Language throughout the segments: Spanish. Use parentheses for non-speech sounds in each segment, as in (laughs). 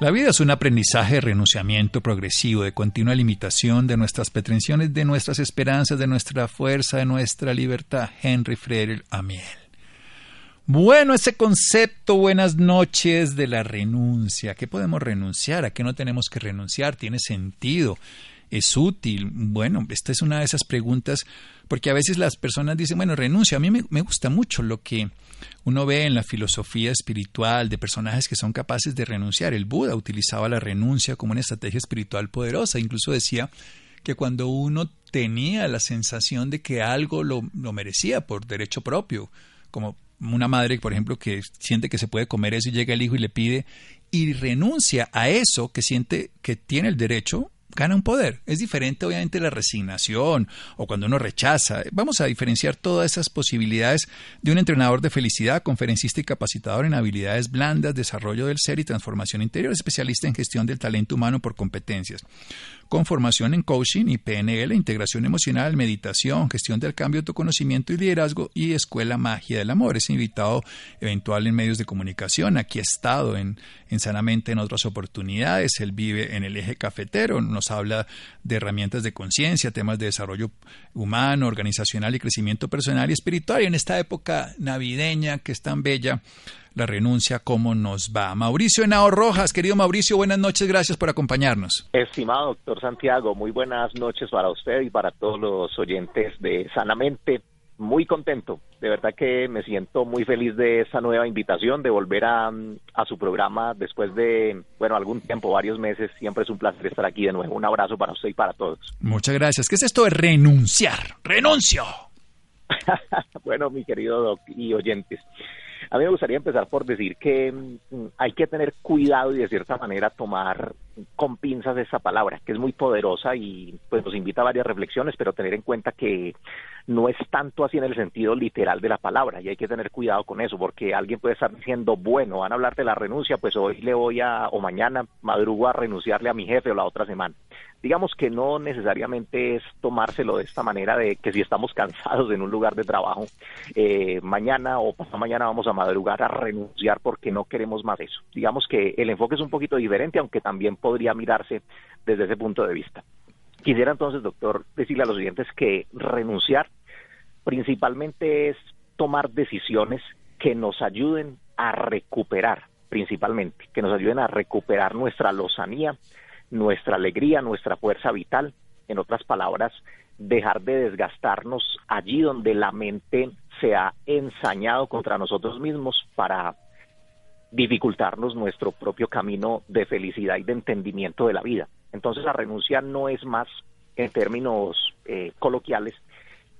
La vida es un aprendizaje de renunciamiento progresivo, de continua limitación de nuestras pretensiones, de nuestras esperanzas, de nuestra fuerza, de nuestra libertad. Henry Frederick Amiel. Bueno, ese concepto, buenas noches, de la renuncia. ¿A qué podemos renunciar? ¿A qué no tenemos que renunciar? ¿Tiene sentido? ¿Es útil? Bueno, esta es una de esas preguntas, porque a veces las personas dicen, bueno, renuncia. A mí me gusta mucho lo que uno ve en la filosofía espiritual de personajes que son capaces de renunciar. El Buda utilizaba la renuncia como una estrategia espiritual poderosa. Incluso decía que cuando uno tenía la sensación de que algo lo, lo merecía por derecho propio, como una madre, por ejemplo, que siente que se puede comer eso y llega el hijo y le pide y renuncia a eso que siente que tiene el derecho, gana un poder. Es diferente obviamente la resignación o cuando uno rechaza. Vamos a diferenciar todas esas posibilidades de un entrenador de felicidad, conferencista y capacitador en habilidades blandas, desarrollo del ser y transformación interior, especialista en gestión del talento humano por competencias con formación en coaching y PNL, integración emocional, meditación, gestión del cambio, autoconocimiento y liderazgo y Escuela Magia del Amor. Es invitado eventual en medios de comunicación. Aquí ha estado en, en Sanamente en otras oportunidades. Él vive en el eje cafetero. Nos habla de herramientas de conciencia, temas de desarrollo humano, organizacional y crecimiento personal y espiritual. Y en esta época navideña que es tan bella, la renuncia, cómo nos va. Mauricio Henao Rojas, querido Mauricio, buenas noches, gracias por acompañarnos. Estimado doctor Santiago, muy buenas noches para usted y para todos los oyentes de Sanamente. Muy contento, de verdad que me siento muy feliz de esta nueva invitación, de volver a, a su programa después de, bueno, algún tiempo, varios meses. Siempre es un placer estar aquí de nuevo. Un abrazo para usted y para todos. Muchas gracias. ¿Qué es esto de renunciar? ¡Renuncio! (laughs) bueno, mi querido doc y oyentes, a mí me gustaría empezar por decir que mm, hay que tener cuidado y de cierta manera tomar con pinzas esa palabra, que es muy poderosa y pues nos invita a varias reflexiones, pero tener en cuenta que no es tanto así en el sentido literal de la palabra y hay que tener cuidado con eso porque alguien puede estar diciendo, bueno, van a hablar de la renuncia, pues hoy le voy a, o mañana madrugo a renunciarle a mi jefe o la otra semana. Digamos que no necesariamente es tomárselo de esta manera de que si estamos cansados en un lugar de trabajo, eh, mañana o pasado mañana vamos a madrugar a renunciar porque no queremos más eso. Digamos que el enfoque es un poquito diferente, aunque también podría mirarse desde ese punto de vista. Quisiera entonces, doctor, decirle a los oyentes que renunciar principalmente es tomar decisiones que nos ayuden a recuperar, principalmente, que nos ayuden a recuperar nuestra lozanía, nuestra alegría, nuestra fuerza vital. En otras palabras, dejar de desgastarnos allí donde la mente se ha ensañado contra nosotros mismos para dificultarnos nuestro propio camino de felicidad y de entendimiento de la vida. Entonces la renuncia no es más, en términos eh, coloquiales,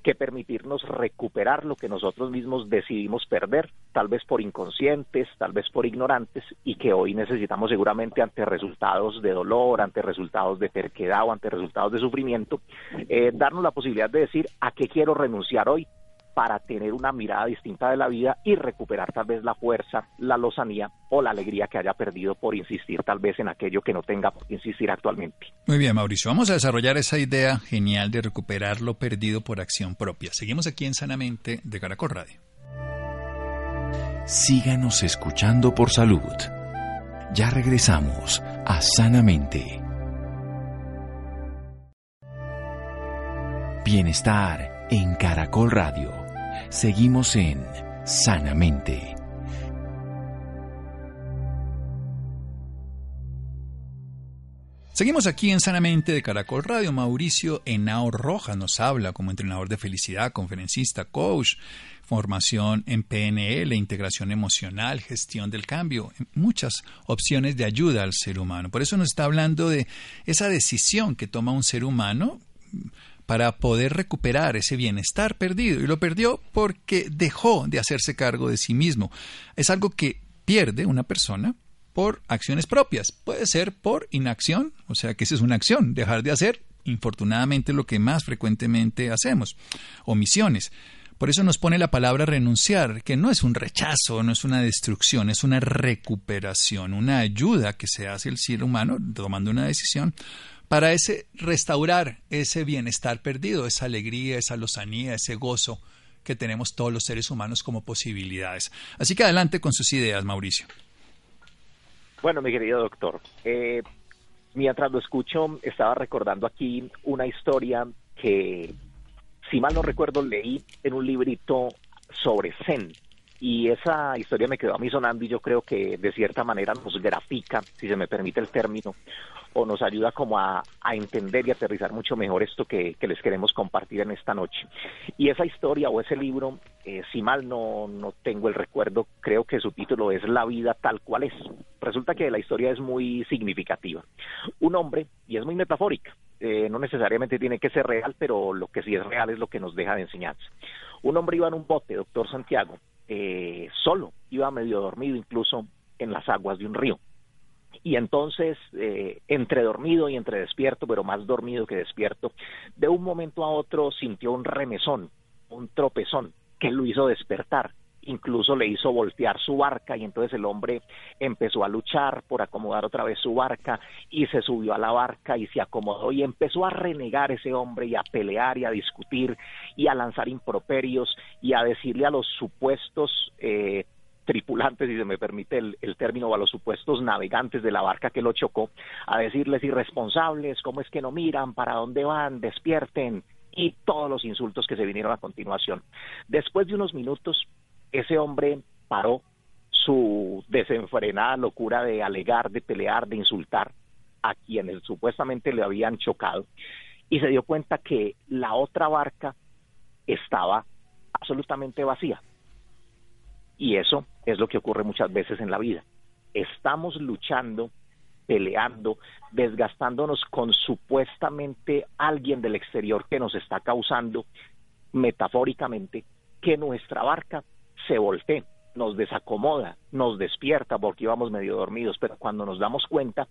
que permitirnos recuperar lo que nosotros mismos decidimos perder, tal vez por inconscientes, tal vez por ignorantes, y que hoy necesitamos seguramente ante resultados de dolor, ante resultados de terquedad o ante resultados de sufrimiento, eh, darnos la posibilidad de decir a qué quiero renunciar hoy, para tener una mirada distinta de la vida y recuperar tal vez la fuerza, la lozanía o la alegría que haya perdido por insistir tal vez en aquello que no tenga por insistir actualmente. Muy bien, Mauricio, vamos a desarrollar esa idea genial de recuperar lo perdido por acción propia. Seguimos aquí en Sanamente de Caracol Radio. Síganos escuchando por salud. Ya regresamos a Sanamente. Bienestar en Caracol Radio. Seguimos en Sanamente. Seguimos aquí en Sanamente de Caracol Radio. Mauricio Henao Rojas nos habla como entrenador de felicidad, conferencista, coach, formación en PNL, integración emocional, gestión del cambio, muchas opciones de ayuda al ser humano. Por eso nos está hablando de esa decisión que toma un ser humano para poder recuperar ese bienestar perdido. Y lo perdió porque dejó de hacerse cargo de sí mismo. Es algo que pierde una persona por acciones propias. Puede ser por inacción, o sea que esa es una acción, dejar de hacer, infortunadamente, lo que más frecuentemente hacemos, omisiones. Por eso nos pone la palabra renunciar, que no es un rechazo, no es una destrucción, es una recuperación, una ayuda que se hace el ser humano tomando una decisión para ese restaurar ese bienestar perdido, esa alegría, esa lozanía, ese gozo que tenemos todos los seres humanos como posibilidades. Así que adelante con sus ideas, Mauricio. Bueno, mi querido doctor, eh, mientras lo escucho, estaba recordando aquí una historia que, si mal no recuerdo, leí en un librito sobre Zen. Y esa historia me quedó a mí sonando y yo creo que de cierta manera nos grafica, si se me permite el término, o nos ayuda como a, entender y aterrizar mucho mejor esto que, les queremos compartir en esta noche. Y esa historia o ese libro, eh, si mal no, no tengo el recuerdo, creo que su título es La vida tal cual es. Resulta que la historia es muy significativa. Un hombre, y es muy metafórica, eh, no necesariamente tiene que ser real, pero lo que sí es real es lo que nos deja de enseñanza. Un hombre iba en un bote, doctor Santiago, eh, solo, iba medio dormido incluso en las aguas de un río. Y entonces eh, entre dormido y entre despierto, pero más dormido que despierto, de un momento a otro sintió un remesón, un tropezón que lo hizo despertar, incluso le hizo voltear su barca y entonces el hombre empezó a luchar por acomodar otra vez su barca y se subió a la barca y se acomodó y empezó a renegar ese hombre y a pelear y a discutir y a lanzar improperios y a decirle a los supuestos eh, tripulantes, si se me permite el, término, o a los supuestos navegantes de la barca que lo chocó, a decirles irresponsables, cómo es que no miran, para dónde van, despierten, y todos los insultos que se vinieron a continuación. Después de unos minutos, ese hombre paró su desenfrenada locura de alegar, de pelear, de insultar a quienes supuestamente le habían chocado y se dio cuenta que la otra barca estaba absolutamente vacía. Y eso es lo que ocurre muchas veces en la vida. Estamos luchando, peleando, desgastándonos con supuestamente alguien del exterior que nos está causando, metafóricamente, que nuestra barca se voltee, nos desacomoda, nos despierta porque íbamos medio dormidos, pero cuando nos damos cuenta,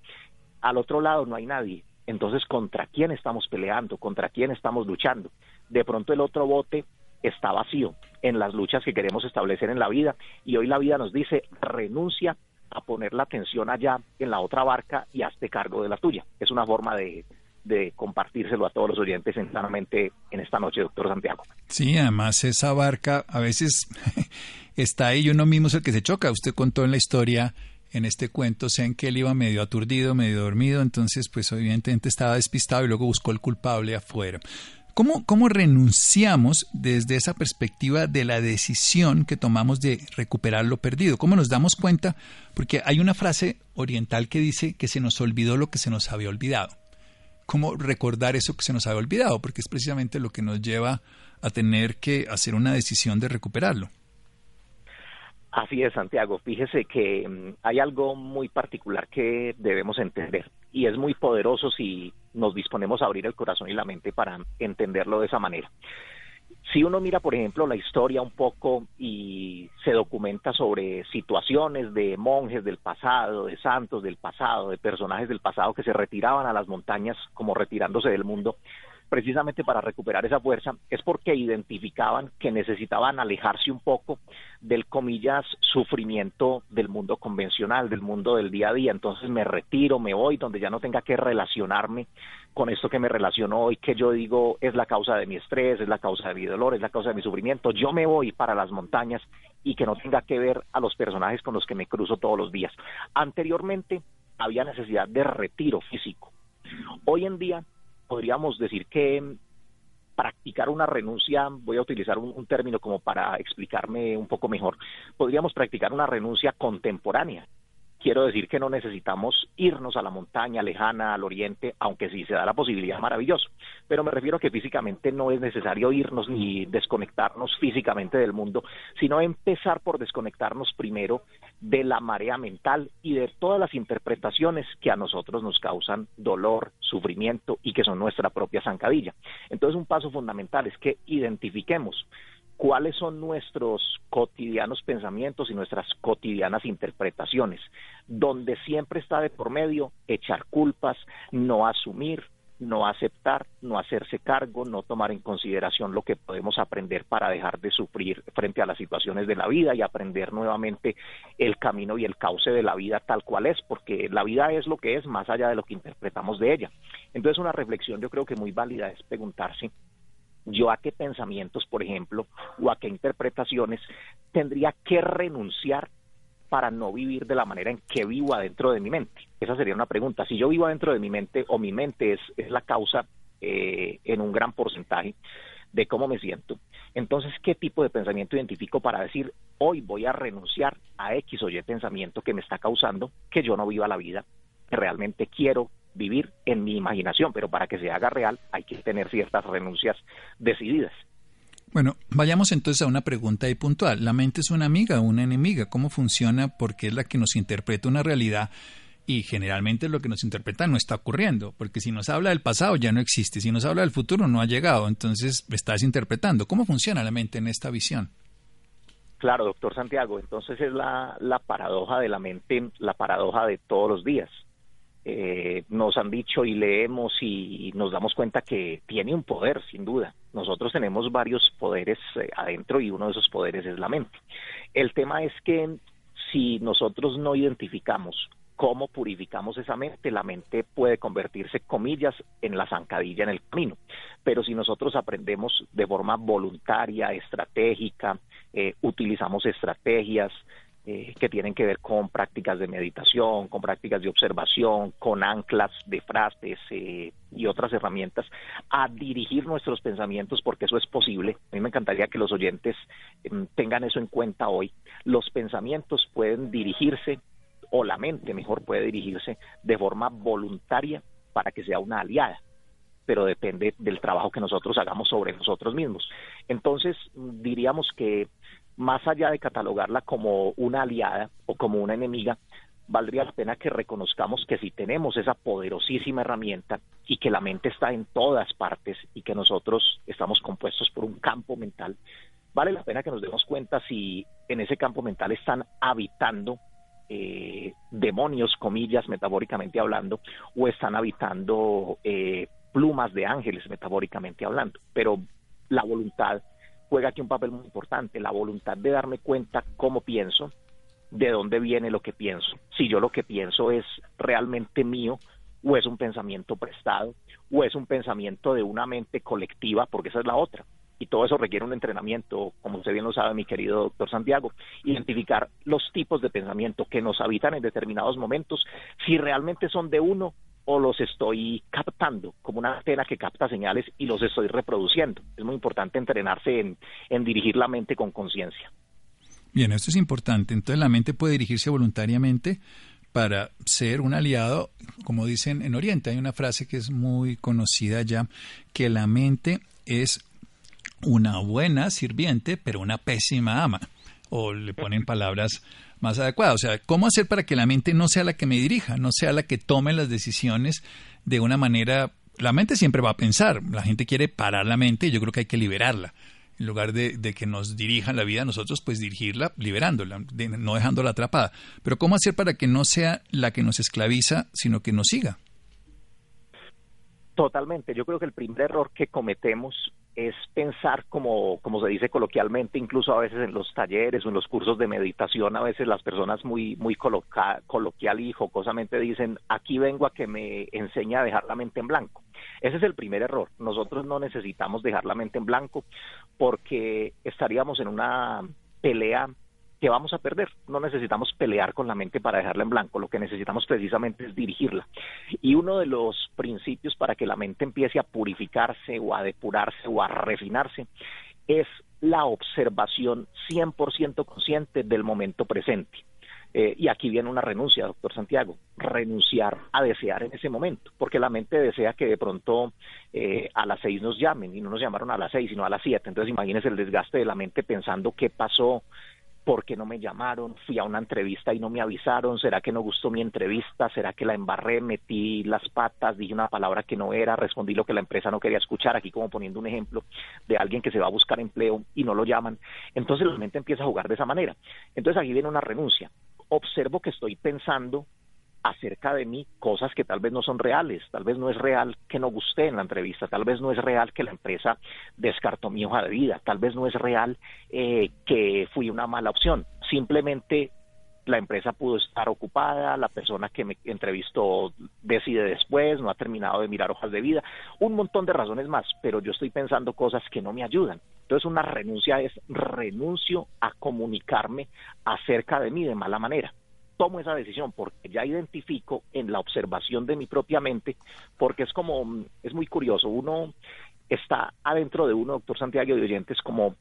al otro lado no hay nadie. Entonces, ¿contra quién estamos peleando? ¿Contra quién estamos luchando? De pronto el otro bote está vacío en las luchas que queremos establecer en la vida y hoy la vida nos dice renuncia a poner la atención allá en la otra barca y hazte cargo de la tuya. Es una forma de, de compartírselo a todos los oyentes enteramente en esta noche, doctor Santiago. Sí, además esa barca a veces (laughs) está ahí y uno mismo es el que se choca. Usted contó en la historia, en este cuento, sé en que él iba medio aturdido, medio dormido, entonces pues evidentemente estaba despistado y luego buscó el culpable afuera. ¿Cómo, renunciamos desde esa perspectiva de la decisión que tomamos de recuperar lo perdido? ¿Cómo nos damos cuenta? Porque hay una frase oriental que dice que se nos olvidó lo que se nos había olvidado. ¿Cómo recordar eso que se nos había olvidado? Porque es precisamente lo que nos lleva a tener que hacer una decisión de recuperarlo. Así es, Santiago. Fíjese que mm, hay algo muy particular que debemos entender y es muy poderoso si nos disponemos a abrir el corazón y la mente para entenderlo de esa manera. Si uno mira, por ejemplo, la historia un poco y se documenta sobre situaciones de monjes del pasado, de santos del pasado, de personajes del pasado que se retiraban a las montañas como retirándose del mundo, precisamente para recuperar esa fuerza, es porque identificaban que necesitaban alejarse un poco del comillas sufrimiento del mundo convencional, del mundo del día a día. Entonces me retiro, me voy donde ya no tenga que relacionarme con esto que me relacionó hoy, que yo digo es la causa de mi estrés, es la causa de mi dolor, es la causa de mi sufrimiento. Yo me voy para las montañas y que no tenga que ver a los personajes con los que me cruzo todos los días. Anteriormente había necesidad de retiro físico. Hoy en día podríamos decir que practicar una renuncia, voy a utilizar un, término como para explicarme un poco mejor, podríamos practicar una renuncia contemporánea, quiero decir que no necesitamos irnos a la montaña lejana, al oriente, aunque sí se da la posibilidad, maravilloso. Pero me refiero a que físicamente no es necesario irnos ni desconectarnos físicamente del mundo, sino empezar por desconectarnos primero de la marea mental y de todas las interpretaciones que a nosotros nos causan dolor, sufrimiento y que son nuestra propia zancadilla. Entonces un paso fundamental es que identifiquemos cuáles son nuestros cotidianos pensamientos y nuestras cotidianas interpretaciones, donde siempre está de por medio echar culpas, no asumir, no aceptar, no hacerse cargo, no tomar en consideración lo que podemos aprender para dejar de sufrir frente a las situaciones de la vida y aprender nuevamente el camino y el cauce de la vida tal cual es, porque la vida es lo que es más allá de lo que interpretamos de ella. Entonces una reflexión yo creo que muy válida es preguntarse yo a qué pensamientos, por ejemplo, o a qué interpretaciones tendría que renunciar para no vivir de la manera en que vivo adentro de mi mente? Esa sería una pregunta. Si yo vivo adentro de mi mente o mi mente es, es la causa eh, en un gran porcentaje de cómo me siento, entonces, ¿qué tipo de pensamiento identifico para decir, hoy voy a renunciar a X o Y pensamiento que me está causando que yo no viva la vida que realmente quiero vivir en mi imaginación? Pero para que se haga real hay que tener ciertas renuncias decididas. Bueno, vayamos entonces a una pregunta ahí puntual. ¿La mente es una amiga o una enemiga? ¿Cómo funciona? Porque es la que nos interpreta una realidad y generalmente lo que nos interpreta no está ocurriendo, porque si nos habla del pasado ya no existe, si nos habla del futuro no ha llegado, entonces estás interpretando. ¿Cómo funciona la mente en esta visión? Claro, doctor Santiago, entonces es la, la paradoja de la mente, la paradoja de todos los días. Eh, nos han dicho y leemos y nos damos cuenta que tiene un poder, sin duda. Nosotros tenemos varios poderes eh, adentro y uno de esos poderes es la mente. El tema es que si nosotros no identificamos cómo purificamos esa mente, la mente puede convertirse, comillas, en la zancadilla en el camino. Pero si nosotros aprendemos de forma voluntaria, estratégica, eh, utilizamos estrategias, eh, que tienen que ver con prácticas de meditación, con prácticas de observación, con anclas de frases eh, y otras herramientas, a dirigir nuestros pensamientos, porque eso es posible. A mí me encantaría que los oyentes em, tengan eso en cuenta hoy. Los pensamientos pueden dirigirse, o la mente mejor puede dirigirse de forma voluntaria para que sea una aliada pero depende del trabajo que nosotros hagamos sobre nosotros mismos. Entonces, diríamos que más allá de catalogarla como una aliada o como una enemiga, valdría la pena que reconozcamos que si tenemos esa poderosísima herramienta y que la mente está en todas partes y que nosotros estamos compuestos por un campo mental, vale la pena que nos demos cuenta si en ese campo mental están habitando eh, demonios, comillas, metafóricamente hablando, o están habitando eh, plumas de ángeles, metafóricamente hablando. Pero la voluntad juega aquí un papel muy importante, la voluntad de darme cuenta cómo pienso, de dónde viene lo que pienso, si yo lo que pienso es realmente mío o es un pensamiento prestado o es un pensamiento de una mente colectiva, porque esa es la otra. Y todo eso requiere un entrenamiento, como usted bien lo sabe, mi querido doctor Santiago, identificar los tipos de pensamiento que nos habitan en determinados momentos, si realmente son de uno o los estoy captando como una antena que capta señales y los estoy reproduciendo. Es muy importante entrenarse en, en dirigir la mente con conciencia. Bien, esto es importante. Entonces la mente puede dirigirse voluntariamente para ser un aliado, como dicen en Oriente. Hay una frase que es muy conocida ya, que la mente es una buena sirviente, pero una pésima ama. O le ponen palabras más adecuada. O sea, ¿cómo hacer para que la mente no sea la que me dirija, no sea la que tome las decisiones de una manera... La mente siempre va a pensar, la gente quiere parar la mente y yo creo que hay que liberarla. En lugar de, que nos dirijan la vida, nosotros pues dirigirla liberándola, no dejándola atrapada. Pero ¿cómo hacer para que no sea la que nos esclaviza, sino que nos siga? Totalmente. Yo creo que el primer error que cometemos es pensar como, como se dice coloquialmente, incluso a veces en los talleres o en los cursos de meditación, a veces las personas muy, muy coloquial y jocosamente dicen, aquí vengo a que me enseñe a dejar la mente en blanco. Ese es el primer error. Nosotros no necesitamos dejar la mente en blanco porque estaríamos en una pelea que vamos a perder. No necesitamos pelear con la mente para dejarla en blanco, lo que necesitamos precisamente es dirigirla. Y uno de los principios para que la mente empiece a purificarse o a depurarse o a refinarse es la observación 100% consciente del momento presente. Eh, y aquí viene una renuncia, doctor Santiago, renunciar a desear en ese momento, porque la mente desea que de pronto eh, a las seis nos llamen y no nos llamaron a las seis, sino a las siete. Entonces imagínese el desgaste de la mente pensando qué pasó, ¿Por qué no me llamaron? Fui a una entrevista y no me avisaron. ¿Será que no gustó mi entrevista? ¿Será que la embarré? Metí las patas, dije una palabra que no era, respondí lo que la empresa no quería escuchar. Aquí como poniendo un ejemplo de alguien que se va a buscar empleo y no lo llaman. Entonces la mente empieza a jugar de esa manera. Entonces aquí viene una renuncia. Observo que estoy pensando acerca de mí cosas que tal vez no son reales, tal vez no es real que no gusté en la entrevista, tal vez no es real que la empresa descartó mi hoja de vida, tal vez no es real eh, que fui una mala opción, simplemente la empresa pudo estar ocupada, la persona que me entrevistó decide después, no ha terminado de mirar hojas de vida, un montón de razones más, pero yo estoy pensando cosas que no me ayudan. Entonces una renuncia es renuncio a comunicarme acerca de mí de mala manera tomo esa decisión porque ya identifico en la observación de mi propia mente, porque es como, es muy curioso, uno está adentro de uno, doctor Santiago de Oyentes, como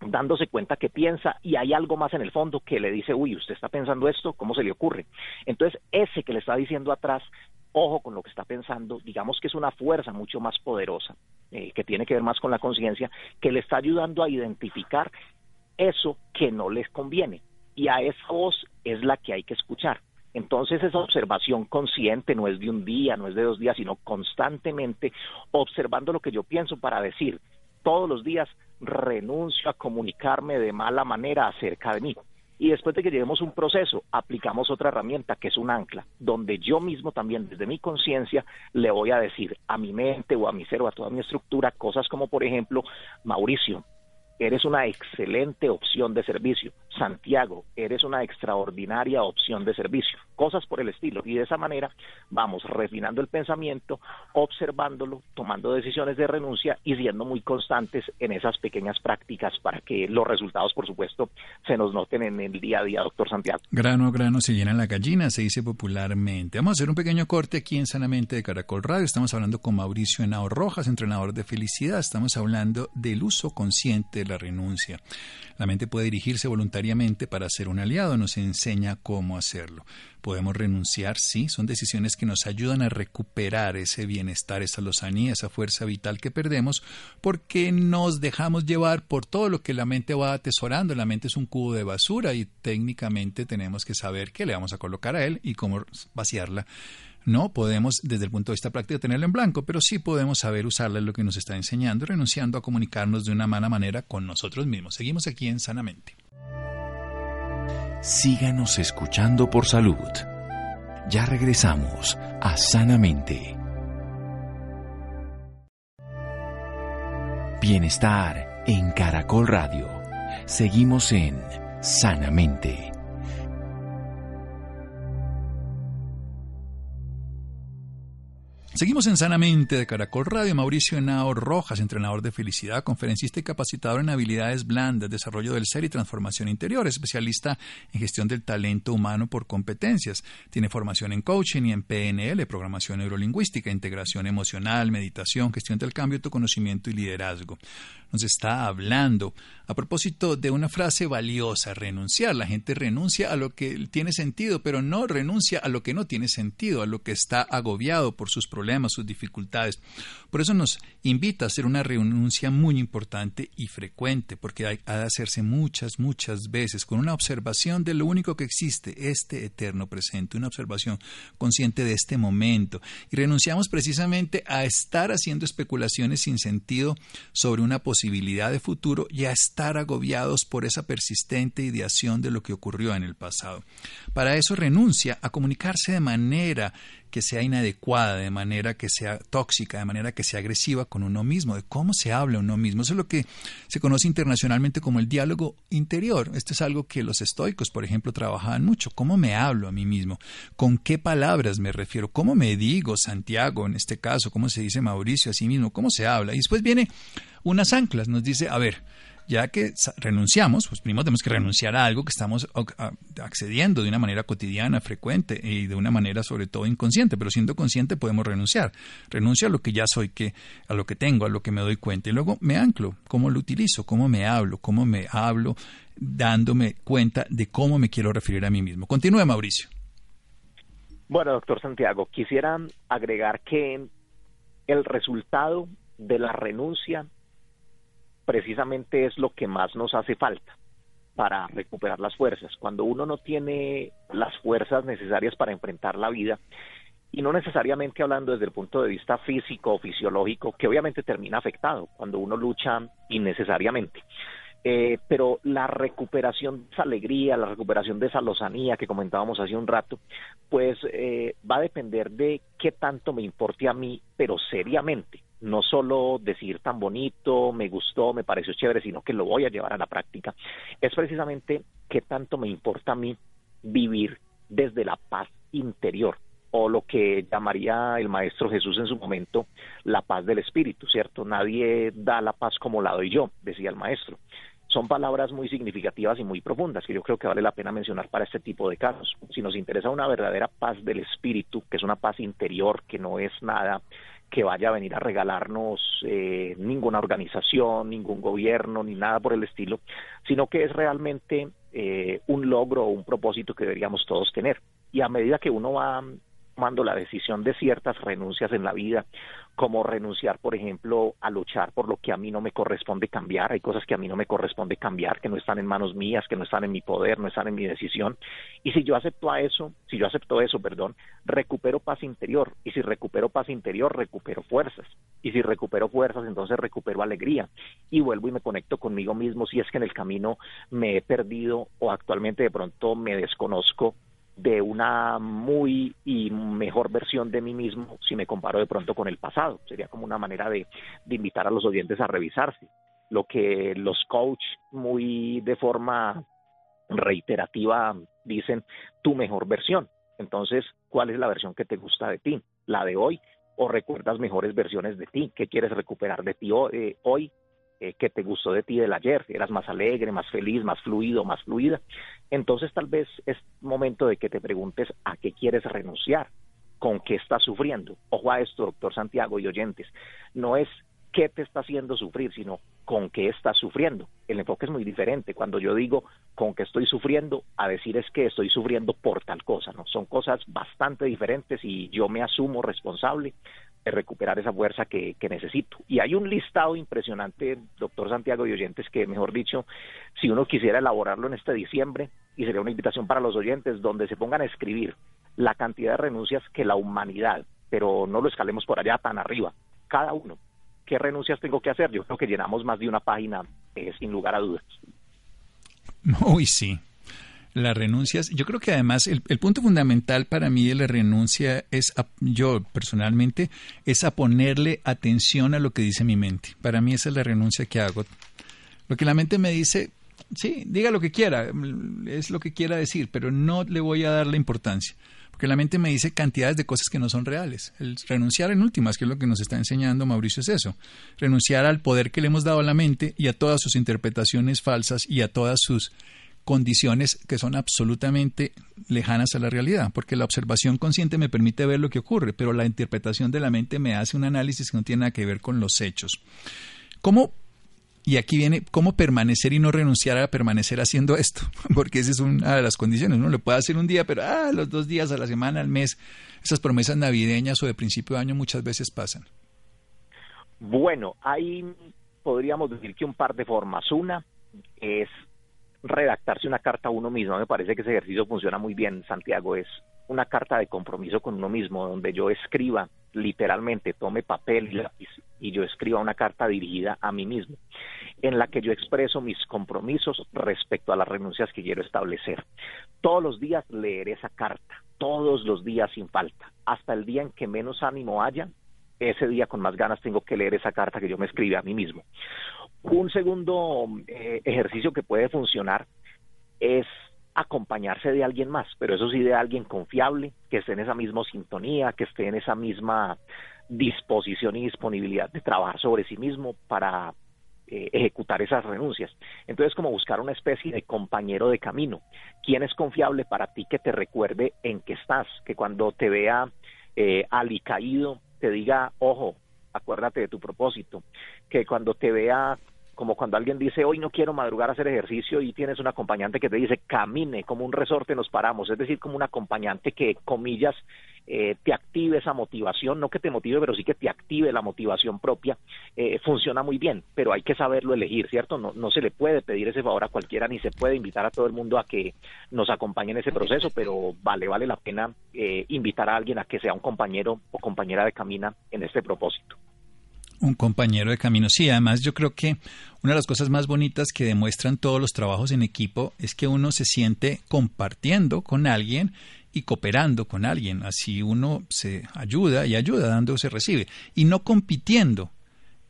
dándose cuenta que piensa y hay algo más en el fondo que le dice, uy, usted está pensando esto, ¿cómo se le ocurre? Entonces, ese que le está diciendo atrás, ojo con lo que está pensando, digamos que es una fuerza mucho más poderosa, eh, que tiene que ver más con la conciencia, que le está ayudando a identificar eso que no les conviene y a esa voz es la que hay que escuchar. Entonces esa observación consciente no es de un día, no es de dos días, sino constantemente observando lo que yo pienso para decir todos los días renuncio a comunicarme de mala manera acerca de mí. Y después de que lleguemos un proceso, aplicamos otra herramienta que es un ancla, donde yo mismo también desde mi conciencia le voy a decir a mi mente o a mi ser o a toda mi estructura cosas como por ejemplo, Mauricio, eres una excelente opción de servicio. Santiago, eres una extraordinaria opción de servicio. Cosas por el estilo. Y de esa manera vamos refinando el pensamiento, observándolo, tomando decisiones de renuncia y siendo muy constantes en esas pequeñas prácticas para que los resultados, por supuesto, se nos noten en el día a día, doctor Santiago. Grano grano se llena la gallina, se dice popularmente. Vamos a hacer un pequeño corte aquí en Sanamente de Caracol Radio. Estamos hablando con Mauricio Henao Rojas, entrenador de felicidad. Estamos hablando del uso consciente de la renuncia. La mente puede dirigirse voluntariamente para ser un aliado, nos enseña cómo hacerlo. Podemos renunciar, sí, son decisiones que nos ayudan a recuperar ese bienestar, esa lozanía, esa fuerza vital que perdemos, porque nos dejamos llevar por todo lo que la mente va atesorando. La mente es un cubo de basura y técnicamente tenemos que saber qué le vamos a colocar a él y cómo vaciarla no podemos, desde el punto de vista práctico, tenerlo en blanco, pero sí podemos saber usarla en lo que nos está enseñando, renunciando a comunicarnos de una mala manera con nosotros mismos. Seguimos aquí en Sanamente. Síganos escuchando por salud. Ya regresamos a Sanamente. Bienestar en Caracol Radio. Seguimos en Sanamente. Seguimos en Sanamente de Caracol Radio. Mauricio Henao Rojas, entrenador de felicidad, conferencista y capacitador en habilidades blandas, desarrollo del ser y transformación interior, especialista en gestión del talento humano por competencias. Tiene formación en coaching y en PNL, programación neurolingüística, integración emocional, meditación, gestión del cambio, conocimiento y liderazgo nos está hablando a propósito de una frase valiosa, renunciar. La gente renuncia a lo que tiene sentido, pero no renuncia a lo que no tiene sentido, a lo que está agobiado por sus problemas, sus dificultades. Por eso nos invita a hacer una renuncia muy importante y frecuente, porque ha de hacerse muchas, muchas veces, con una observación de lo único que existe, este eterno presente, una observación consciente de este momento. Y renunciamos precisamente a estar haciendo especulaciones sin sentido sobre una posibilidad de futuro y a estar agobiados por esa persistente ideación de lo que ocurrió en el pasado. Para eso renuncia a comunicarse de manera que sea inadecuada, de manera que sea tóxica, de manera que sea agresiva con uno mismo, de cómo se habla uno mismo. Eso es lo que se conoce internacionalmente como el diálogo interior. Esto es algo que los estoicos, por ejemplo, trabajaban mucho. ¿Cómo me hablo a mí mismo? ¿Con qué palabras me refiero? ¿Cómo me digo Santiago en este caso? ¿Cómo se dice Mauricio a sí mismo? ¿Cómo se habla? Y después viene unas anclas, nos dice, a ver, ya que renunciamos, pues primero tenemos que renunciar a algo que estamos accediendo de una manera cotidiana, frecuente y de una manera sobre todo inconsciente, pero siendo consciente podemos renunciar. Renuncio a lo que ya soy, que, a lo que tengo, a lo que me doy cuenta y luego me anclo, cómo lo utilizo, cómo me hablo, cómo me hablo, dándome cuenta de cómo me quiero referir a mí mismo. Continúe, Mauricio. Bueno, doctor Santiago, quisiera agregar que el resultado de la renuncia precisamente es lo que más nos hace falta para recuperar las fuerzas. Cuando uno no tiene las fuerzas necesarias para enfrentar la vida, y no necesariamente hablando desde el punto de vista físico o fisiológico, que obviamente termina afectado cuando uno lucha innecesariamente, Eh, pero la recuperación de esa alegría, la recuperación de esa lozanía que comentábamos hace un rato, pues eh, va a depender de qué tanto me importe a mí, pero seriamente. No solo decir tan bonito, me gustó, me pareció chévere, sino que lo voy a llevar a la práctica. Es precisamente qué tanto me importa a mí vivir desde la paz interior o lo que llamaría el Maestro Jesús en su momento la paz del Espíritu, ¿cierto? Nadie da la paz como la doy yo, decía el Maestro son palabras muy significativas y muy profundas que yo creo que vale la pena mencionar para este tipo de casos. Si nos interesa una verdadera paz del espíritu, que es una paz interior, que no es nada que vaya a venir a regalarnos eh, ninguna organización, ningún gobierno, ni nada por el estilo, sino que es realmente eh, un logro o un propósito que deberíamos todos tener. Y a medida que uno va tomando la decisión de ciertas renuncias en la vida, como renunciar, por ejemplo, a luchar por lo que a mí no me corresponde cambiar. Hay cosas que a mí no me corresponde cambiar, que no están en manos mías, que no están en mi poder, no están en mi decisión. Y si yo acepto a eso, si yo acepto eso, perdón, recupero paz interior. Y si recupero paz interior, recupero fuerzas. Y si recupero fuerzas, entonces recupero alegría. Y vuelvo y me conecto conmigo mismo si es que en el camino me he perdido o actualmente de pronto me desconozco de una muy y mejor versión de mí mismo si me comparo de pronto con el pasado. Sería como una manera de, invitar a los oyentes a revisarse. Lo que los coach muy de forma reiterativa dicen, tu mejor versión. Entonces, ¿cuál es la versión que te gusta de ti? ¿La de hoy? ¿O recuerdas mejores versiones de ti? ¿Qué quieres recuperar de ti eh, hoy? Eh, que te gustó de ti del ayer, eras más alegre, más feliz, más fluido, más fluida. Entonces tal vez es momento de que te preguntes a qué quieres renunciar, con qué estás sufriendo. Ojo a esto, doctor Santiago y oyentes, no es qué te está haciendo sufrir, sino con qué estás sufriendo. El enfoque es muy diferente. Cuando yo digo con qué estoy sufriendo, a decir es que estoy sufriendo por tal cosa, ¿no? Son cosas bastante diferentes y yo me asumo responsable recuperar esa fuerza que, necesito. Y hay un listado impresionante, doctor Santiago y oyentes, que mejor dicho, si uno quisiera elaborarlo en este diciembre, y sería una invitación para los oyentes, donde se pongan a escribir la cantidad de renuncias que la humanidad, pero no lo escalemos por allá tan arriba, cada uno, ¿qué renuncias tengo que hacer? Yo creo que llenamos más de una página, eh, sin lugar a dudas. (laughs) Uy, sí, las renuncias, yo creo que además el, punto fundamental para mí de la renuncia es, yo personalmente, es a ponerle atención a lo que dice mi mente. Para mí esa es la renuncia que hago. Lo que la mente me dice, sí, diga lo que quiera, es lo que quiera decir, pero no le voy a dar la importancia. Porque la mente me dice cantidades de cosas que no son reales. El renunciar en últimas, que es lo que nos está enseñando Mauricio, es eso. Renunciar al poder que le hemos dado a la mente y a todas sus interpretaciones falsas y a todas sus condiciones que son absolutamente lejanas a la realidad, porque la observación consciente me permite ver lo que ocurre, pero la interpretación de la mente me hace un análisis que no tiene nada que ver con los hechos. ¿Cómo y aquí viene cómo permanecer y no renunciar a permanecer haciendo esto, (laughs) porque esa es una de las condiciones. Uno lo puede hacer un día, pero ah, los dos días a la semana, al mes, esas promesas navideñas o de principio de año muchas veces pasan. Bueno, ahí podríamos decir que un par de formas. Una es redactarse una carta a uno mismo. Me parece que ese ejercicio funciona muy bien, Santiago. Es una carta de compromiso con uno mismo, donde yo escriba literalmente, tome papel y lápiz y yo escriba una carta dirigida a mí mismo, en la que yo expreso mis compromisos respecto a las renuncias que quiero establecer. Todos los días leeré esa carta, todos los días sin falta, hasta el día en que menos ánimo haya, ese día con más ganas tengo que leer esa carta que yo me escribí a mí mismo. Un segundo eh, ejercicio que puede funcionar es acompañarse de alguien más, pero eso sí de alguien confiable, que esté en esa misma sintonía, que esté en esa misma disposición y disponibilidad de trabajar sobre sí mismo para eh, ejecutar esas renuncias. Entonces, como buscar una especie de compañero de camino. ¿Quién es confiable para ti que te recuerde en qué estás? Que cuando te vea eh, alicaído, te diga, ojo, acuérdate de tu propósito. Que cuando te vea como cuando alguien dice hoy no quiero madrugar a hacer ejercicio y tienes un acompañante que te dice camine, como un resorte nos paramos, es decir, como un acompañante que, comillas, eh, te active esa motivación, no que te motive, pero sí que te active la motivación propia, eh, funciona muy bien, pero hay que saberlo elegir, ¿cierto? No, no se le puede pedir ese favor a cualquiera ni se puede invitar a todo el mundo a que nos acompañe en ese proceso, pero vale, vale la pena eh, invitar a alguien a que sea un compañero o compañera de camina en este propósito. Un compañero de camino. Sí, además yo creo que una de las cosas más bonitas que demuestran todos los trabajos en equipo es que uno se siente compartiendo con alguien y cooperando con alguien. Así uno se ayuda y ayuda, dando se recibe. Y no compitiendo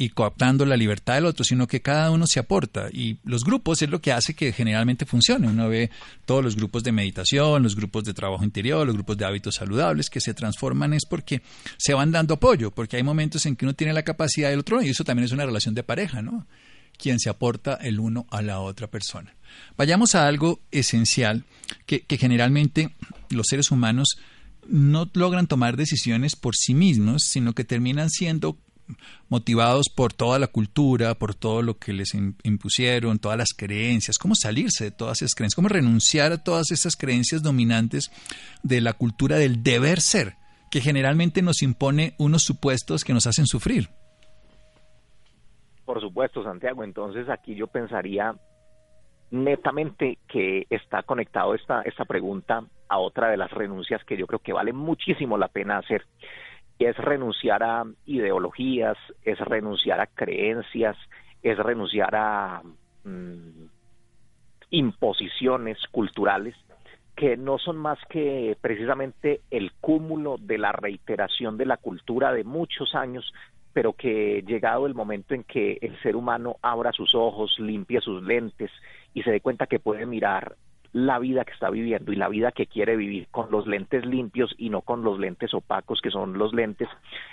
y cooptando la libertad del otro, sino que cada uno se aporta. Y los grupos es lo que hace que generalmente funcione. Uno ve todos los grupos de meditación, los grupos de trabajo interior, los grupos de hábitos saludables que se transforman es porque se van dando apoyo, porque hay momentos en que uno tiene la capacidad del otro y eso también es una relación de pareja, ¿no? Quien se aporta el uno a la otra persona. Vayamos a algo esencial que, que generalmente los seres humanos no logran tomar decisiones por sí mismos, sino que terminan siendo motivados por toda la cultura, por todo lo que les impusieron, todas las creencias, cómo salirse de todas esas creencias, cómo renunciar a todas esas creencias dominantes de la cultura del deber ser, que generalmente nos impone unos supuestos que nos hacen sufrir. Por supuesto, Santiago. Entonces aquí yo pensaría netamente que está conectado esta, esta pregunta a otra de las renuncias que yo creo que vale muchísimo la pena hacer es renunciar a ideologías, es renunciar a creencias, es renunciar a mm, imposiciones culturales que no son más que precisamente el cúmulo de la reiteración de la cultura de muchos años, pero que llegado el momento en que el ser humano abra sus ojos, limpie sus lentes y se dé cuenta que puede mirar la vida que está viviendo y la vida que quiere vivir con los lentes limpios y no con los lentes opacos que son los lentes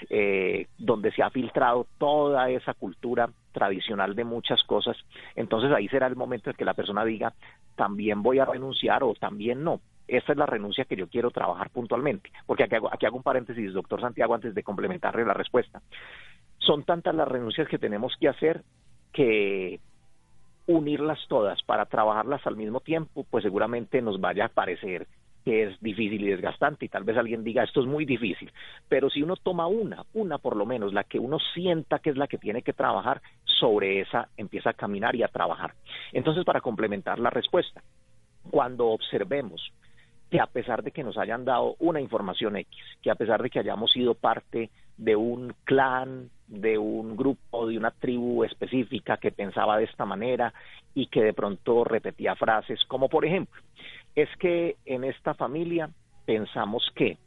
eh, donde se ha filtrado toda esa cultura tradicional de muchas cosas, entonces ahí será el momento en que la persona diga también voy a renunciar o también no. Esta es la renuncia que yo quiero trabajar puntualmente, porque aquí aquí hago un paréntesis, doctor Santiago, antes de complementarle la respuesta. Son tantas las renuncias que tenemos que hacer que unirlas todas para trabajarlas al mismo tiempo, pues seguramente nos vaya a parecer que es difícil y desgastante y tal vez alguien diga esto es muy difícil, pero si uno toma una, una por lo menos, la que uno sienta que es la que tiene que trabajar, sobre esa empieza a caminar y a trabajar. Entonces, para complementar la respuesta, cuando observemos que a pesar de que nos hayan dado una información X, que a pesar de que hayamos sido parte de un clan, de un grupo, de una tribu específica que pensaba de esta manera y que de pronto repetía frases como por ejemplo, es que en esta familia pensamos que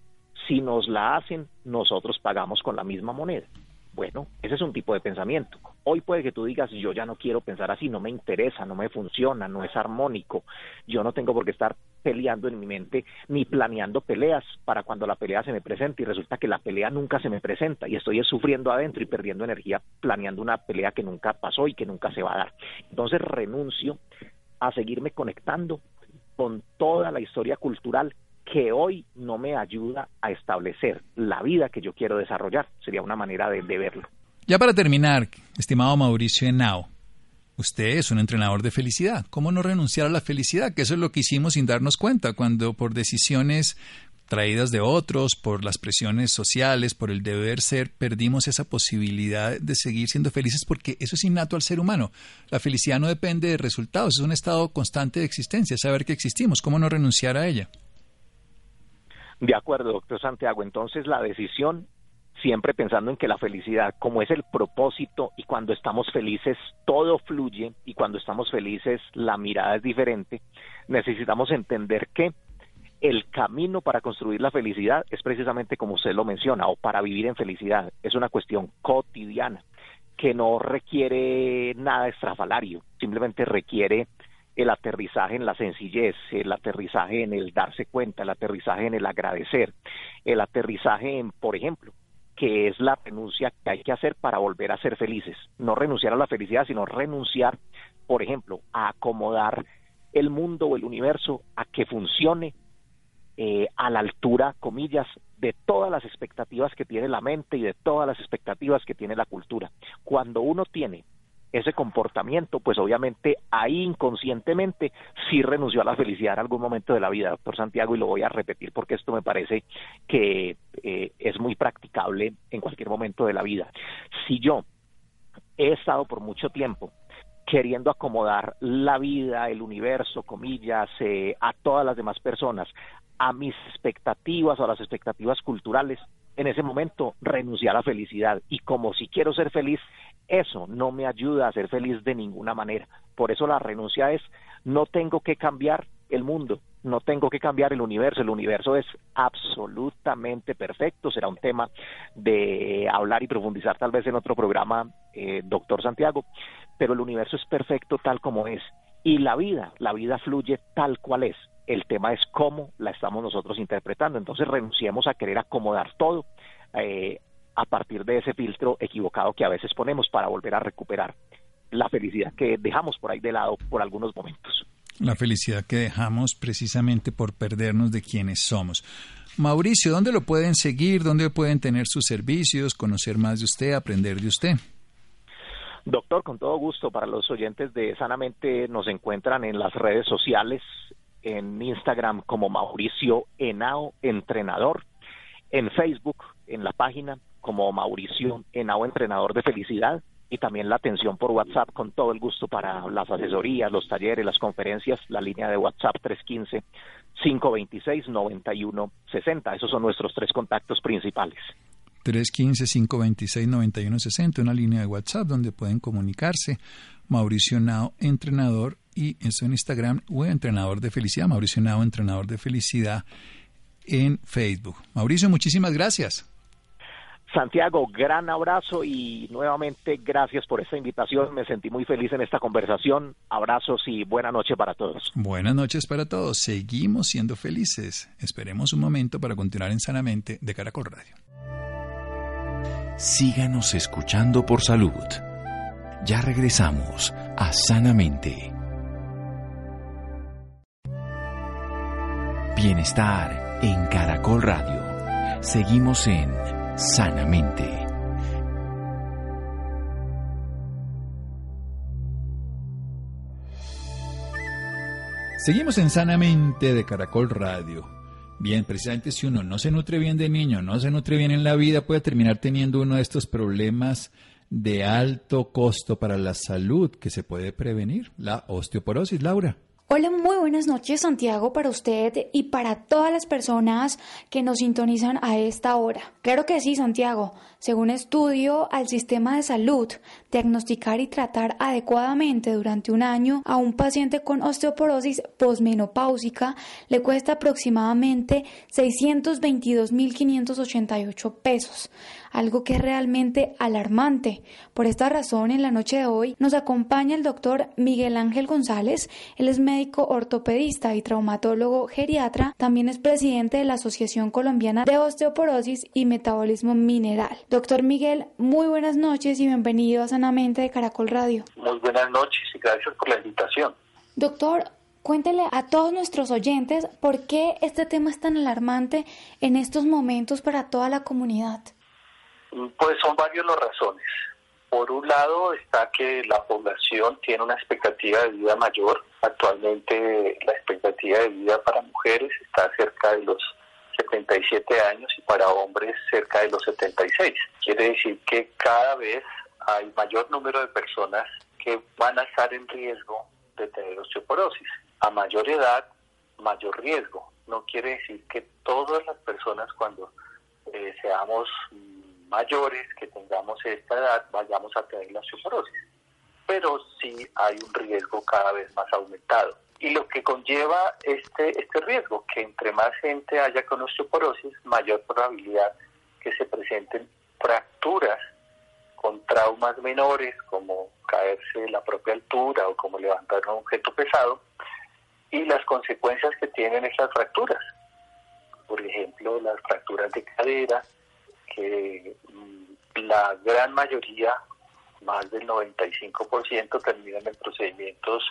si nos la hacen, nosotros pagamos con la misma moneda. Bueno, ese es un tipo de pensamiento. Hoy puede que tú digas, yo ya no quiero pensar así, no me interesa, no me funciona, no es armónico, yo no tengo por qué estar peleando en mi mente ni planeando peleas para cuando la pelea se me presente y resulta que la pelea nunca se me presenta y estoy sufriendo adentro y perdiendo energía planeando una pelea que nunca pasó y que nunca se va a dar. Entonces renuncio a seguirme conectando con toda la historia cultural que hoy no me ayuda a establecer la vida que yo quiero desarrollar. Sería una manera de, verlo. Ya para terminar, estimado Mauricio Henao, usted es un entrenador de felicidad. ¿Cómo no renunciar a la felicidad? Que eso es lo que hicimos sin darnos cuenta, cuando por decisiones traídas de otros, por las presiones sociales, por el deber ser, perdimos esa posibilidad de seguir siendo felices porque eso es innato al ser humano. La felicidad no depende de resultados, es un estado constante de existencia, saber que existimos, ¿cómo no renunciar a ella? De acuerdo, doctor Santiago. Entonces la decisión, siempre pensando en que la felicidad, como es el propósito y cuando estamos felices todo fluye y cuando estamos felices la mirada es diferente, necesitamos entender que el camino para construir la felicidad es precisamente como usted lo menciona, o para vivir en felicidad. Es una cuestión cotidiana que no requiere nada estrafalario, simplemente requiere el aterrizaje en la sencillez, el aterrizaje en el darse cuenta, el aterrizaje en el agradecer, el aterrizaje en, por ejemplo, que es la renuncia que hay que hacer para volver a ser felices. No renunciar a la felicidad, sino renunciar, por ejemplo, a acomodar el mundo o el universo a que funcione eh, a la altura, comillas, de todas las expectativas que tiene la mente y de todas las expectativas que tiene la cultura. Cuando uno tiene ese comportamiento, pues obviamente ahí inconscientemente sí renunció a la felicidad en algún momento de la vida, doctor Santiago, y lo voy a repetir porque esto me parece que eh, es muy practicable en cualquier momento de la vida. Si yo he estado por mucho tiempo queriendo acomodar la vida, el universo, comillas, eh, a todas las demás personas, a mis expectativas o a las expectativas culturales, en ese momento renuncié a la felicidad. Y como si quiero ser feliz, eso no me ayuda a ser feliz de ninguna manera. Por eso la renuncia es, no tengo que cambiar el mundo, no tengo que cambiar el universo, el universo es absolutamente perfecto, será un tema de hablar y profundizar tal vez en otro programa, eh, doctor Santiago, pero el universo es perfecto tal como es. Y la vida, la vida fluye tal cual es. El tema es cómo la estamos nosotros interpretando. Entonces renunciemos a querer acomodar todo eh, a partir de ese filtro equivocado que a veces ponemos para volver a recuperar la felicidad que dejamos por ahí de lado por algunos momentos. La felicidad que dejamos precisamente por perdernos de quienes somos. Mauricio, ¿dónde lo pueden seguir? ¿Dónde pueden tener sus servicios? Conocer más de usted, aprender de usted. Doctor, con todo gusto, para los oyentes de Sanamente nos encuentran en las redes sociales, en Instagram como Mauricio Enao Entrenador, en Facebook, en la página como Mauricio Enao Entrenador de Felicidad y también la atención por WhatsApp con todo el gusto para las asesorías, los talleres, las conferencias, la línea de WhatsApp 315 526 9160. Esos son nuestros tres contactos principales. 315-526-9160, una línea de WhatsApp donde pueden comunicarse. Mauricio Nao, entrenador, y eso en Instagram, o entrenador de felicidad, Mauricio Nao, entrenador de felicidad en Facebook. Mauricio, muchísimas gracias. Santiago, gran abrazo y nuevamente gracias por esta invitación. Me sentí muy feliz en esta conversación. Abrazos y buena noche para todos. Buenas noches para todos. Seguimos siendo felices. Esperemos un momento para continuar en Sanamente de Caracol Radio. Síganos escuchando por salud. Ya regresamos a Sanamente. Bienestar en Caracol Radio. Seguimos en Sanamente. Seguimos en Sanamente de Caracol Radio. Bien, precisamente si uno no se nutre bien de niño, no se nutre bien en la vida, puede terminar teniendo uno de estos problemas de alto costo para la salud que se puede prevenir, la osteoporosis, Laura. Hola, muy buenas noches Santiago para usted y para todas las personas que nos sintonizan a esta hora. Claro que sí, Santiago. Según estudio al sistema de salud, diagnosticar y tratar adecuadamente durante un año a un paciente con osteoporosis posmenopáusica le cuesta aproximadamente 622.588 pesos algo que es realmente alarmante. Por esta razón, en la noche de hoy nos acompaña el doctor Miguel Ángel González. Él es médico ortopedista y traumatólogo geriatra. También es presidente de la Asociación Colombiana de Osteoporosis y Metabolismo Mineral. Doctor Miguel, muy buenas noches y bienvenido a Sanamente de Caracol Radio. Muy buenas noches y gracias por la invitación. Doctor, Cuéntele a todos nuestros oyentes por qué este tema es tan alarmante en estos momentos para toda la comunidad. Pues son varias las razones. Por un lado está que la población tiene una expectativa de vida mayor. Actualmente la expectativa de vida para mujeres está cerca de los 77 años y para hombres cerca de los 76. Quiere decir que cada vez hay mayor número de personas que van a estar en riesgo de tener osteoporosis. A mayor edad, mayor riesgo. No quiere decir que todas las personas cuando eh, seamos mayores que tengamos esta edad vayamos a tener la osteoporosis, pero sí hay un riesgo cada vez más aumentado. Y lo que conlleva este, este riesgo, que entre más gente haya con osteoporosis, mayor probabilidad que se presenten fracturas con traumas menores, como caerse de la propia altura o como levantar un objeto pesado, y las consecuencias que tienen esas fracturas. Por ejemplo, las fracturas de cadera, que mm, la gran mayoría, más del 95%, terminan en procedimientos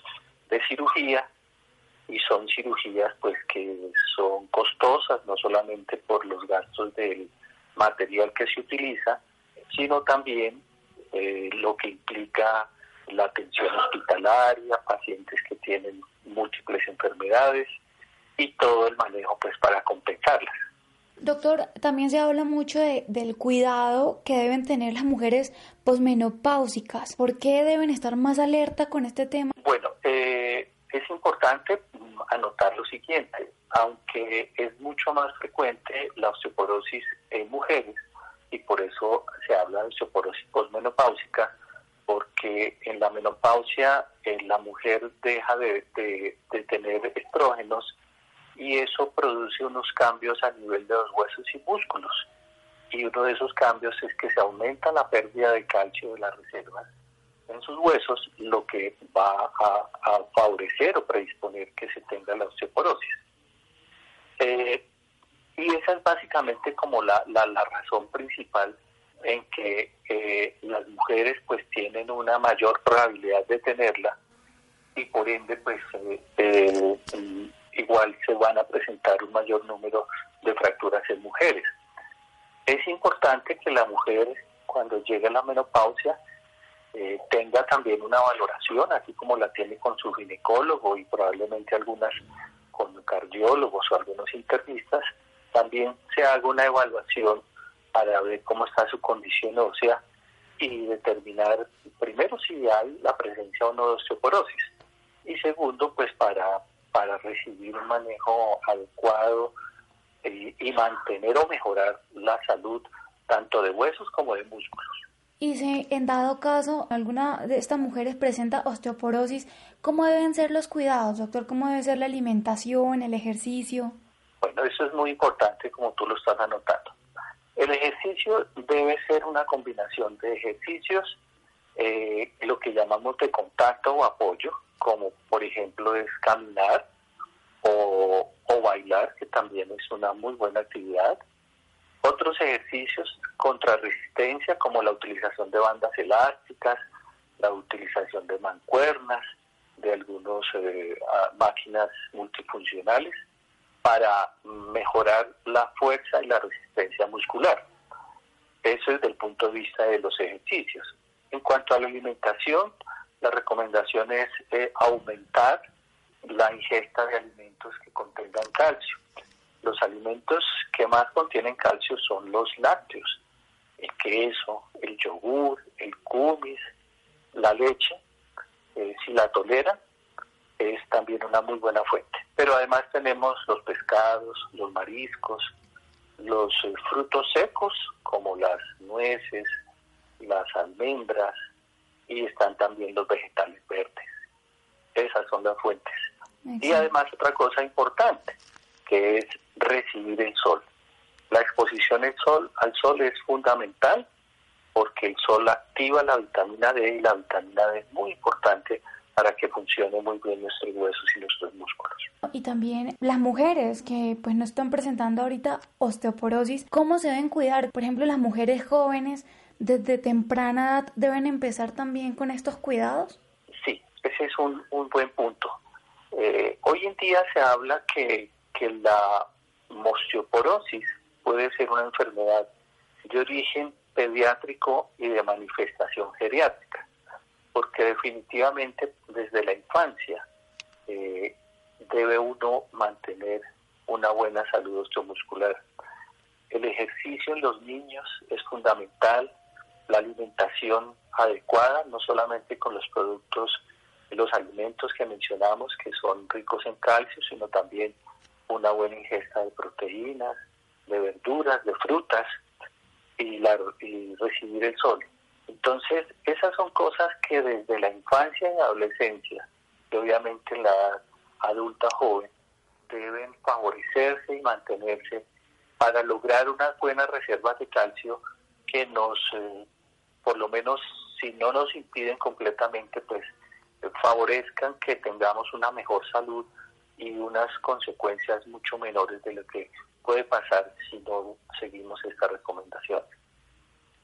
de cirugía y son cirugías pues que son costosas, no solamente por los gastos del material que se utiliza, sino también eh, lo que implica la atención hospitalaria, pacientes que tienen múltiples enfermedades y todo el manejo pues para compensarlas. Doctor, también se habla mucho de, del cuidado que deben tener las mujeres posmenopáusicas. ¿Por qué deben estar más alerta con este tema? Bueno, eh, es importante anotar lo siguiente. aunque es mucho más frecuente la osteoporosis en mujeres y por eso se habla de osteoporosis posmenopáusica, porque en la menopausia eh, la mujer deja de, de, tener estrógenos y eso produce unos cambios a nivel de los huesos y músculos. Y uno de esos cambios es que se aumenta la pérdida de calcio de las reservas en sus huesos, lo que va a, favorecer o predisponer que se tenga la osteoporosis. Eh, y esa es básicamente como la, la, razón principal en que eh, las mujeres pues tienen una mayor probabilidad de tenerla y por ende pues eh, igual se van a presentar un mayor número de fracturas en mujeres. Es importante que la mujer cuando llegue a la menopausia tenga también una valoración, así como la tiene con su ginecólogo y probablemente algunas con cardiólogos o algunos internistas, también se haga una evaluación para ver cómo está su condición ósea y determinar primero si hay la presencia o no de osteoporosis y segundo pues para, para recibir un manejo adecuado y, y mantener o mejorar la salud tanto de huesos como de músculos. Y si en dado caso alguna de estas mujeres presenta osteoporosis, ¿cómo deben ser los cuidados, doctor? ¿Cómo debe ser la alimentación, el ejercicio? Bueno, eso es muy importante como tú lo estás anotando. El ejercicio debe ser una combinación de ejercicios, eh, lo que llamamos de contacto o apoyo, como por ejemplo es caminar o, o bailar, que también es una muy buena actividad, otros ejercicios contra resistencia como la utilización de bandas elásticas, la utilización de mancuernas, de algunas eh, máquinas multifuncionales para mejorar la fuerza y la resistencia muscular. Eso es desde el punto de vista de los ejercicios. En cuanto a la alimentación, la recomendación es eh, aumentar la ingesta de alimentos que contengan calcio. Los alimentos que más contienen calcio son los lácteos, el queso, el yogur, el kumis, la leche. Eh, si la toleran, es también una muy buena fuente. Pero además tenemos los pescados, los mariscos, los eh, frutos secos como las nueces, las almendras y están también los vegetales verdes. Esas son las fuentes. Y además otra cosa importante, que es recibir el sol. La exposición al sol, al sol es fundamental porque el sol activa la vitamina D y la vitamina D es muy importante para que funcione muy bien nuestros huesos y nuestros músculos. Y también las mujeres que pues no están presentando ahorita osteoporosis, ¿cómo se deben cuidar? Por ejemplo, las mujeres jóvenes desde temprana edad deben empezar también con estos cuidados. Sí, ese es un, un buen punto. Eh, hoy en día se habla que, que la osteoporosis puede ser una enfermedad de origen pediátrico y de manifestación geriátrica, porque definitivamente desde la infancia eh, debe uno mantener una buena salud osteomuscular. El ejercicio en los niños es fundamental, la alimentación adecuada, no solamente con los productos, los alimentos que mencionamos, que son ricos en calcio, sino también una buena ingesta de proteínas, de verduras, de frutas y, la, y recibir el sol. Entonces, esas son cosas que desde la infancia y adolescencia, y obviamente la adulta joven, deben favorecerse y mantenerse para lograr unas buenas reservas de calcio que nos, eh, por lo menos, si no nos impiden completamente, pues favorezcan que tengamos una mejor salud y unas consecuencias mucho menores de lo que puede pasar si no seguimos esta recomendación.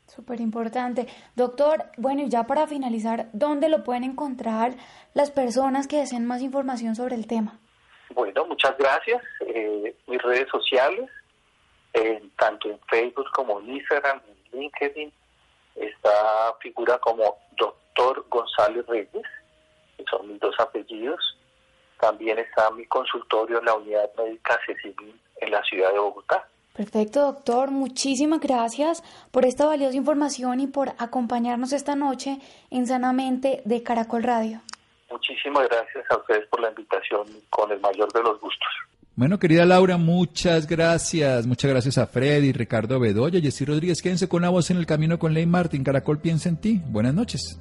Súper importante. Doctor, bueno, y ya para finalizar, ¿dónde lo pueden encontrar las personas que deseen más información sobre el tema? Bueno, muchas gracias. Eh, mis redes sociales, tanto en Facebook como en Instagram, en LinkedIn, está figura como Doctor González Reyes, que son mis dos apellidos. También está mi consultorio en la unidad médica Cecilín en la ciudad de Bogotá. Perfecto, doctor. Muchísimas gracias por esta valiosa información y por acompañarnos esta noche en Sanamente de Caracol Radio. Muchísimas gracias a ustedes por la invitación con el mayor de los gustos. Bueno, querida Laura, muchas gracias. Muchas gracias a Freddy, Ricardo Bedoya, Jessy Rodríguez. Quédense con la voz en el camino con Ley Martin. Caracol piensa en ti. Buenas noches.